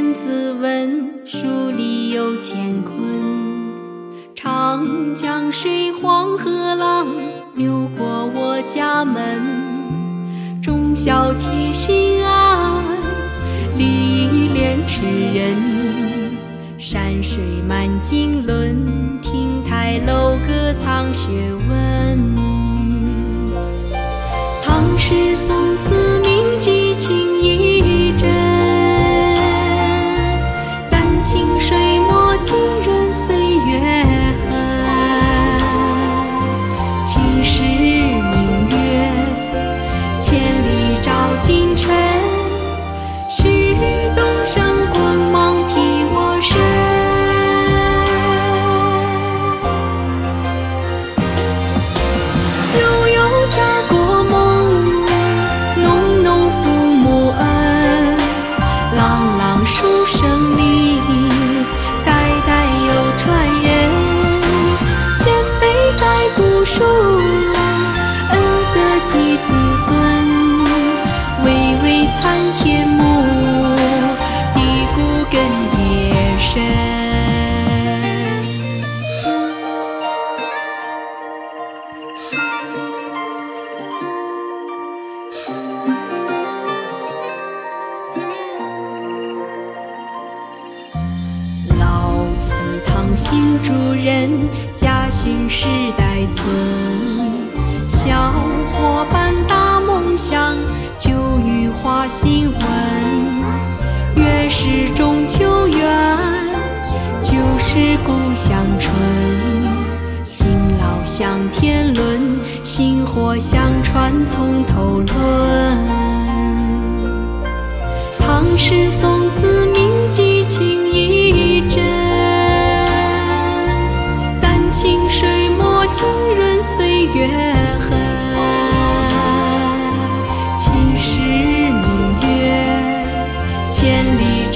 孙子问，书里有乾坤。长江水，黄河浪，流过我家门。忠孝悌心爱，礼义廉耻仁。山水满经纶，亭台楼阁藏学问。是明月，千里照今晨。旭东升光芒披我身。悠悠家国梦，浓浓父母恩。朗朗书声里，代代有传人。前辈在古树，新主人，家训世代存。小伙伴大梦想，旧语化新闻。月是中秋圆，就是故乡春。敬老向天伦，薪火相传从头论。唐诗宋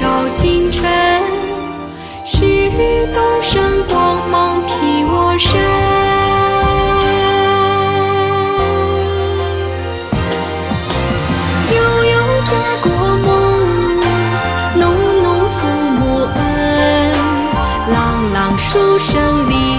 照清晨。旭日东升光芒披我身。悠悠家国梦，浓浓父母恩。朗朗书声里，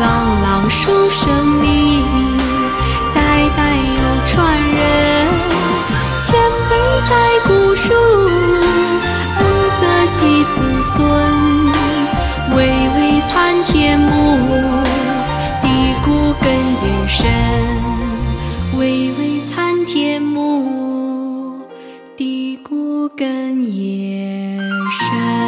朗朗书声里，代代有传人。前辈在古树，恩泽及子孙。巍巍参天木，地固根也深。巍巍参天木，地固根也深。